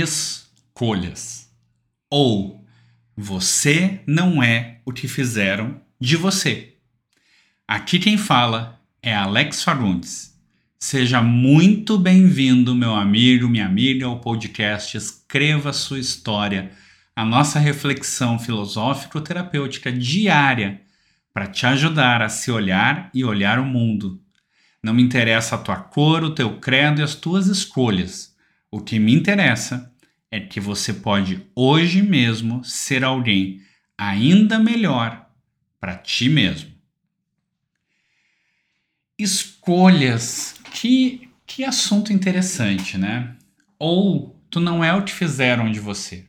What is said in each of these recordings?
escolhas. Ou você não é o que fizeram de você. Aqui quem fala é Alex Fagundes. Seja muito bem-vindo, meu amigo, minha amiga, ao podcast Escreva Sua História, a nossa reflexão filosófico-terapêutica diária para te ajudar a se olhar e olhar o mundo. Não me interessa a tua cor, o teu credo e as tuas escolhas. O que me interessa é que você pode hoje mesmo ser alguém ainda melhor para ti mesmo. Escolhas. Que, que assunto interessante, né? Ou tu não é o que fizeram de você.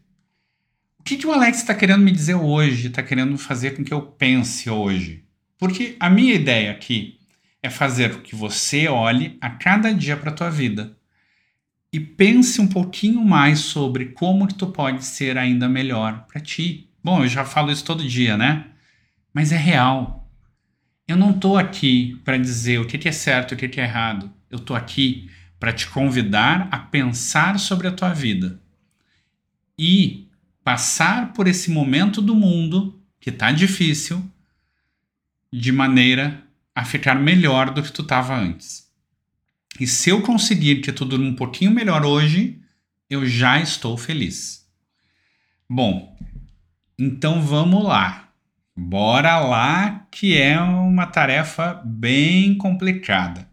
O que, que o Alex está querendo me dizer hoje? Está querendo fazer com que eu pense hoje? Porque a minha ideia aqui é fazer com que você olhe a cada dia para a tua vida e pense um pouquinho mais sobre como que tu pode ser ainda melhor para ti. Bom, eu já falo isso todo dia, né? Mas é real. Eu não estou aqui para dizer o que é certo e o que é errado. Eu estou aqui para te convidar a pensar sobre a tua vida e passar por esse momento do mundo que está difícil de maneira a ficar melhor do que tu estava antes. E se eu conseguir que tudo um pouquinho melhor hoje, eu já estou feliz. Bom, então vamos lá. Bora lá, que é uma tarefa bem complicada.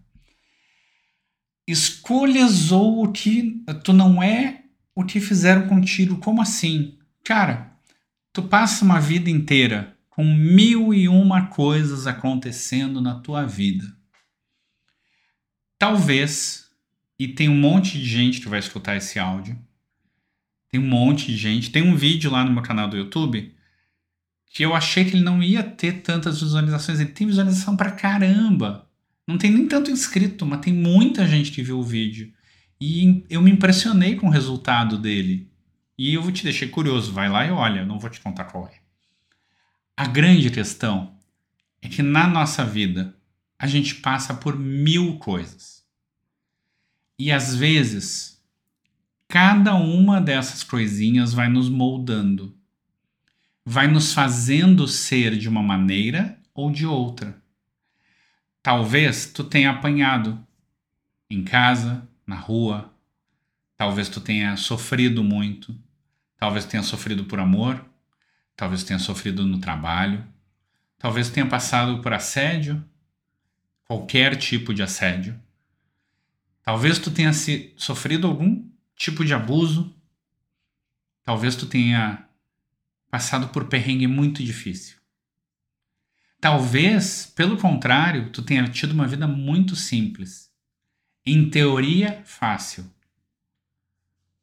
Escolhas ou o que tu não é o que fizeram contigo. Como assim? Cara, tu passa uma vida inteira com mil e uma coisas acontecendo na tua vida talvez, e tem um monte de gente que vai escutar esse áudio, tem um monte de gente, tem um vídeo lá no meu canal do YouTube que eu achei que ele não ia ter tantas visualizações, ele tem visualização pra caramba. Não tem nem tanto inscrito, mas tem muita gente que viu o vídeo. E eu me impressionei com o resultado dele. E eu vou te deixar curioso, vai lá e olha, não vou te contar qual é. A grande questão é que na nossa vida a gente passa por mil coisas. E às vezes, cada uma dessas coisinhas vai nos moldando, vai nos fazendo ser de uma maneira ou de outra. Talvez tu tenha apanhado em casa, na rua, talvez tu tenha sofrido muito, talvez tenha sofrido por amor, talvez tenha sofrido no trabalho, talvez tenha passado por assédio, qualquer tipo de assédio. Talvez tu tenha se, sofrido algum tipo de abuso. Talvez tu tenha passado por perrengue muito difícil. Talvez, pelo contrário, tu tenha tido uma vida muito simples. Em teoria, fácil.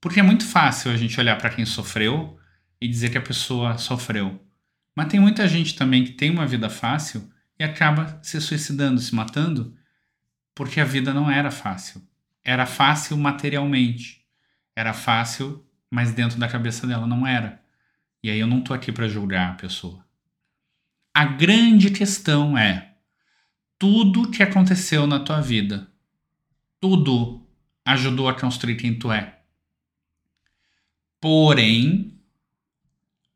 Porque é muito fácil a gente olhar para quem sofreu e dizer que a pessoa sofreu. Mas tem muita gente também que tem uma vida fácil e acaba se suicidando, se matando, porque a vida não era fácil. Era fácil materialmente. Era fácil, mas dentro da cabeça dela não era. E aí eu não tô aqui para julgar a pessoa. A grande questão é: tudo que aconteceu na tua vida, tudo ajudou a construir quem tu é. Porém,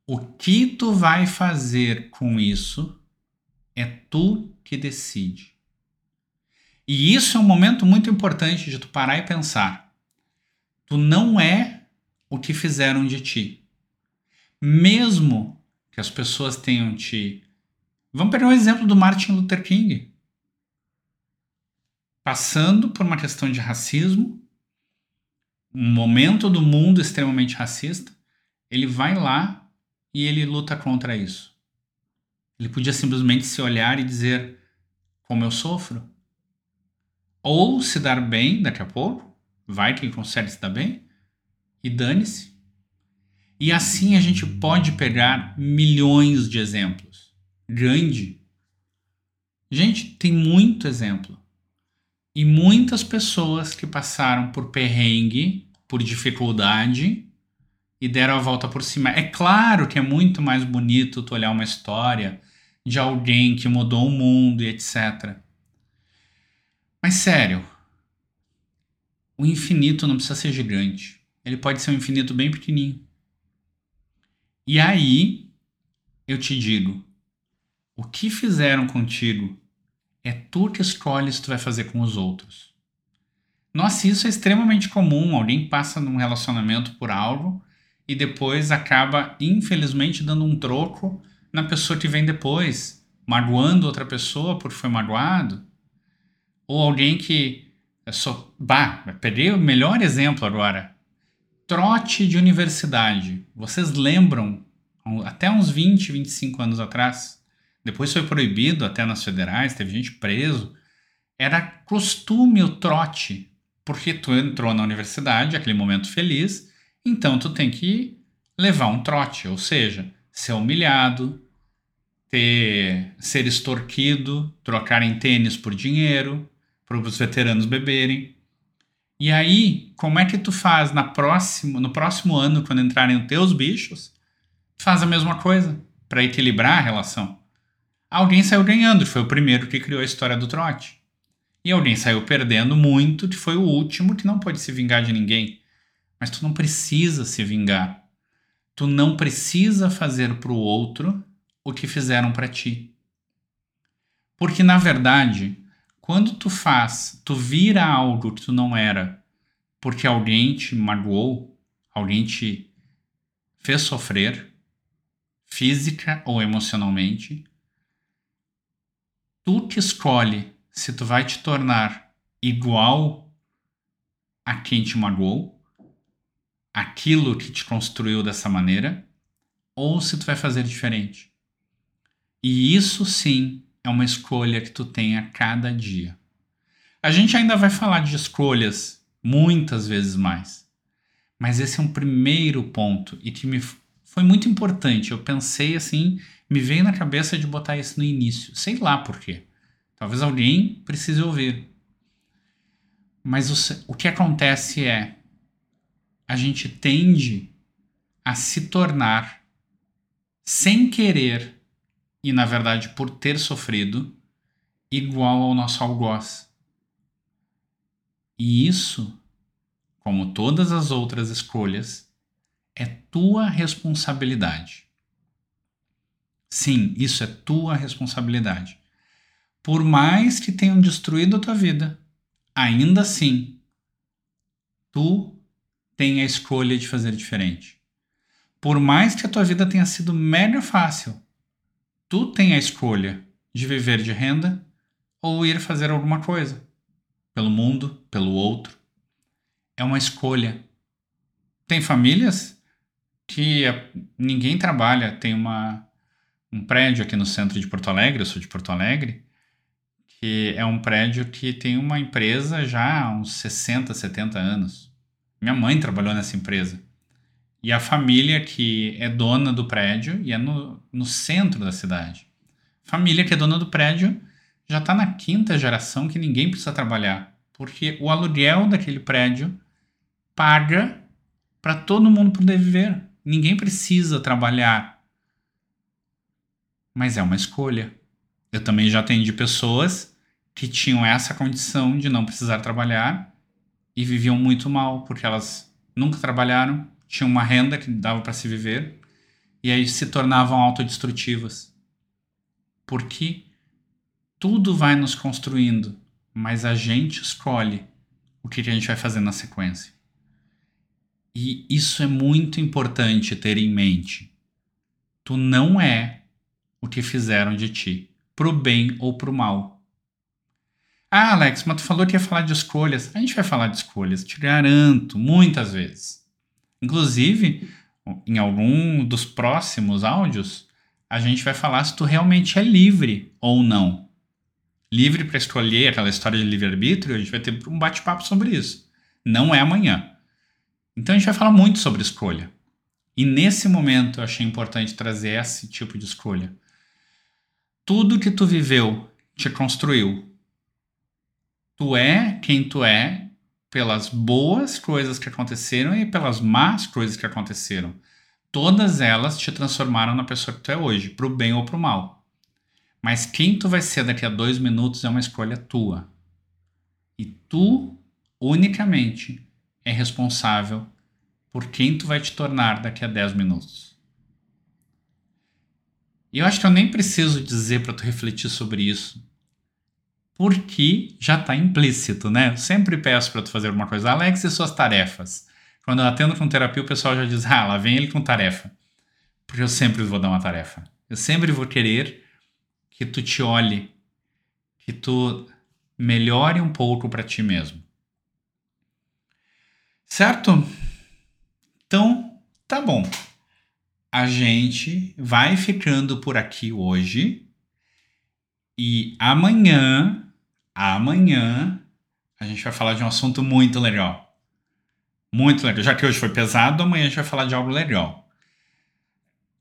o que tu vai fazer com isso é tu que decide. E isso é um momento muito importante de tu parar e pensar. Tu não é o que fizeram de ti. Mesmo que as pessoas tenham te. Vamos pegar um exemplo do Martin Luther King. Passando por uma questão de racismo, um momento do mundo extremamente racista, ele vai lá e ele luta contra isso. Ele podia simplesmente se olhar e dizer como eu sofro. Ou se dar bem daqui a pouco, vai que ele consegue se dar bem, e dane-se. E assim a gente pode pegar milhões de exemplos. Grande. Gente, tem muito exemplo. E muitas pessoas que passaram por perrengue, por dificuldade e deram a volta por cima. É claro que é muito mais bonito tu olhar uma história de alguém que mudou o mundo e etc. Mas sério, o infinito não precisa ser gigante. ele pode ser um infinito bem pequenininho. E aí, eu te digo, o que fizeram contigo é tu que escolhe se tu vai fazer com os outros. Nossa, isso é extremamente comum. Alguém passa num relacionamento por algo e depois acaba, infelizmente, dando um troco na pessoa que vem depois, magoando outra pessoa porque foi magoado. Ou alguém que. É só, bah, peguei o melhor exemplo agora. Trote de universidade. Vocês lembram, até uns 20, 25 anos atrás, depois foi proibido até nas federais, teve gente preso. Era costume o trote, porque tu entrou na universidade, aquele momento feliz, então tu tem que levar um trote, ou seja, ser humilhado, ter, ser extorquido, trocar em tênis por dinheiro, para os veteranos beberem. E aí, como é que tu faz na próximo, no próximo ano, quando entrarem os teus bichos, faz a mesma coisa para equilibrar a relação. Alguém saiu ganhando, foi o primeiro que criou a história do trote. E alguém saiu perdendo muito, que foi o último que não pode se vingar de ninguém. Mas tu não precisa se vingar. Tu não precisa fazer para o outro o que fizeram para ti. Porque na verdade, quando tu faz, tu vira algo que tu não era, porque alguém te magoou, alguém te fez sofrer, física ou emocionalmente, tu que escolhe se tu vai te tornar igual a quem te magoou aquilo que te construiu dessa maneira ou se tu vai fazer diferente. E isso sim é uma escolha que tu tem a cada dia. A gente ainda vai falar de escolhas muitas vezes mais. Mas esse é um primeiro ponto e que me foi muito importante. Eu pensei assim, me veio na cabeça de botar isso no início. Sei lá por quê. Talvez alguém precise ouvir. Mas o, o que acontece é a gente tende a se tornar, sem querer e na verdade por ter sofrido, igual ao nosso algoz. E isso, como todas as outras escolhas, é tua responsabilidade. Sim, isso é tua responsabilidade. Por mais que tenham destruído a tua vida, ainda assim, tu tem a escolha de fazer diferente. Por mais que a tua vida tenha sido mega fácil, tu tem a escolha de viver de renda ou ir fazer alguma coisa pelo mundo, pelo outro. É uma escolha. Tem famílias que ninguém trabalha, tem uma um prédio aqui no centro de Porto Alegre, eu sou de Porto Alegre, que é um prédio que tem uma empresa já há uns 60, 70 anos. Minha mãe trabalhou nessa empresa. E a família que é dona do prédio e é no, no centro da cidade. Família que é dona do prédio já está na quinta geração que ninguém precisa trabalhar. Porque o aluguel daquele prédio paga para todo mundo poder viver. Ninguém precisa trabalhar. Mas é uma escolha. Eu também já atendi pessoas que tinham essa condição de não precisar trabalhar e viviam muito mal, porque elas nunca trabalharam, tinham uma renda que dava para se viver, e aí se tornavam autodestrutivas. Porque tudo vai nos construindo, mas a gente escolhe o que a gente vai fazer na sequência. E isso é muito importante ter em mente. Tu não é o que fizeram de ti, pro bem ou pro mal. Ah, Alex, mas tu falou que ia falar de escolhas. A gente vai falar de escolhas, te garanto, muitas vezes. Inclusive, em algum dos próximos áudios, a gente vai falar se tu realmente é livre ou não. Livre para escolher aquela história de livre-arbítrio, a gente vai ter um bate-papo sobre isso. Não é amanhã. Então a gente vai falar muito sobre escolha. E nesse momento eu achei importante trazer esse tipo de escolha. Tudo que tu viveu te construiu tu é quem tu é pelas boas coisas que aconteceram e pelas más coisas que aconteceram. Todas elas te transformaram na pessoa que tu é hoje, pro bem ou pro mal. Mas quem tu vai ser daqui a dois minutos é uma escolha tua. E tu, unicamente, é responsável por quem tu vai te tornar daqui a 10 minutos. E eu acho que eu nem preciso dizer para tu refletir sobre isso, porque já está implícito, né? Eu sempre peço para tu fazer alguma coisa. Alex e suas tarefas. Quando eu atendo com terapia, o pessoal já diz: ah, lá vem ele com tarefa. Porque eu sempre vou dar uma tarefa. Eu sempre vou querer que tu te olhe, que tu melhore um pouco para ti mesmo. Certo? Então, tá bom. A gente vai ficando por aqui hoje. E amanhã, amanhã, a gente vai falar de um assunto muito legal. Muito legal. Já que hoje foi pesado, amanhã a gente vai falar de algo legal.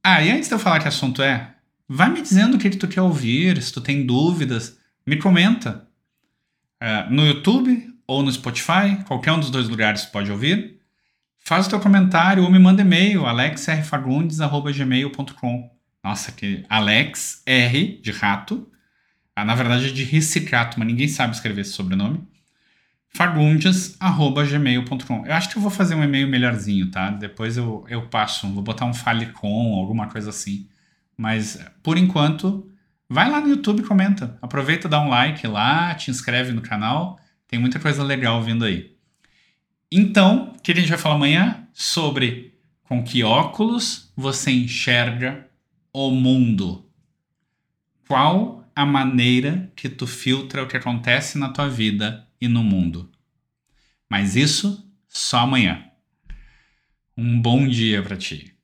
Ah, e antes de eu falar que assunto é, vai me dizendo o que, que tu quer ouvir, se tu tem dúvidas, me comenta. Uh, no YouTube ou no Spotify, qualquer um dos dois lugares pode ouvir. Faz o teu comentário ou me manda e-mail, alexrfagundes.gmail.com Nossa, que Alex R de rato. Ah, na verdade é de Ricicato, mas ninguém sabe escrever esse sobrenome. fagundes.gmail.com Eu acho que eu vou fazer um e-mail melhorzinho, tá? Depois eu, eu passo, vou botar um fale com, alguma coisa assim. Mas, por enquanto, vai lá no YouTube e comenta. Aproveita, dá um like lá, te inscreve no canal. Tem muita coisa legal vindo aí. Então, o que a gente vai falar amanhã? Sobre com que óculos você enxerga o mundo. Qual a maneira que tu filtra o que acontece na tua vida e no mundo. Mas isso só amanhã. Um bom dia para ti.